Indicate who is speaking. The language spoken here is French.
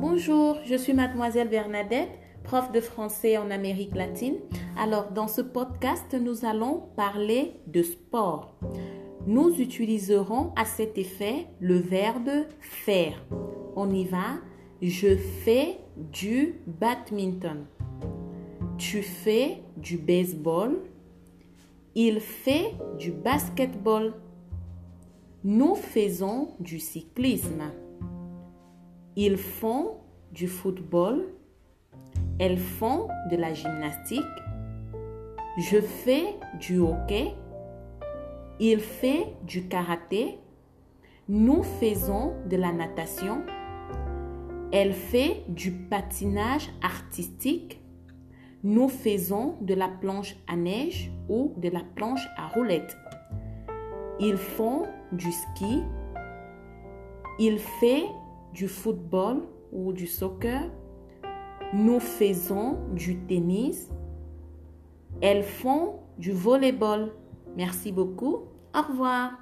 Speaker 1: Bonjour, je suis mademoiselle Bernadette, prof de français en Amérique latine. Alors, dans ce podcast, nous allons parler de sport. Nous utiliserons à cet effet le verbe faire. On y va. Je fais du badminton. Tu fais du baseball. Il fait du basketball. Nous faisons du cyclisme. Ils font du football. Elles font de la gymnastique. Je fais du hockey. Il fait du karaté. Nous faisons de la natation. Elle fait du patinage artistique. Nous faisons de la planche à neige ou de la planche à roulettes. Ils font du ski. Il fait du football ou du soccer. Nous faisons du tennis. Elles font du volleyball. Merci beaucoup. Au revoir.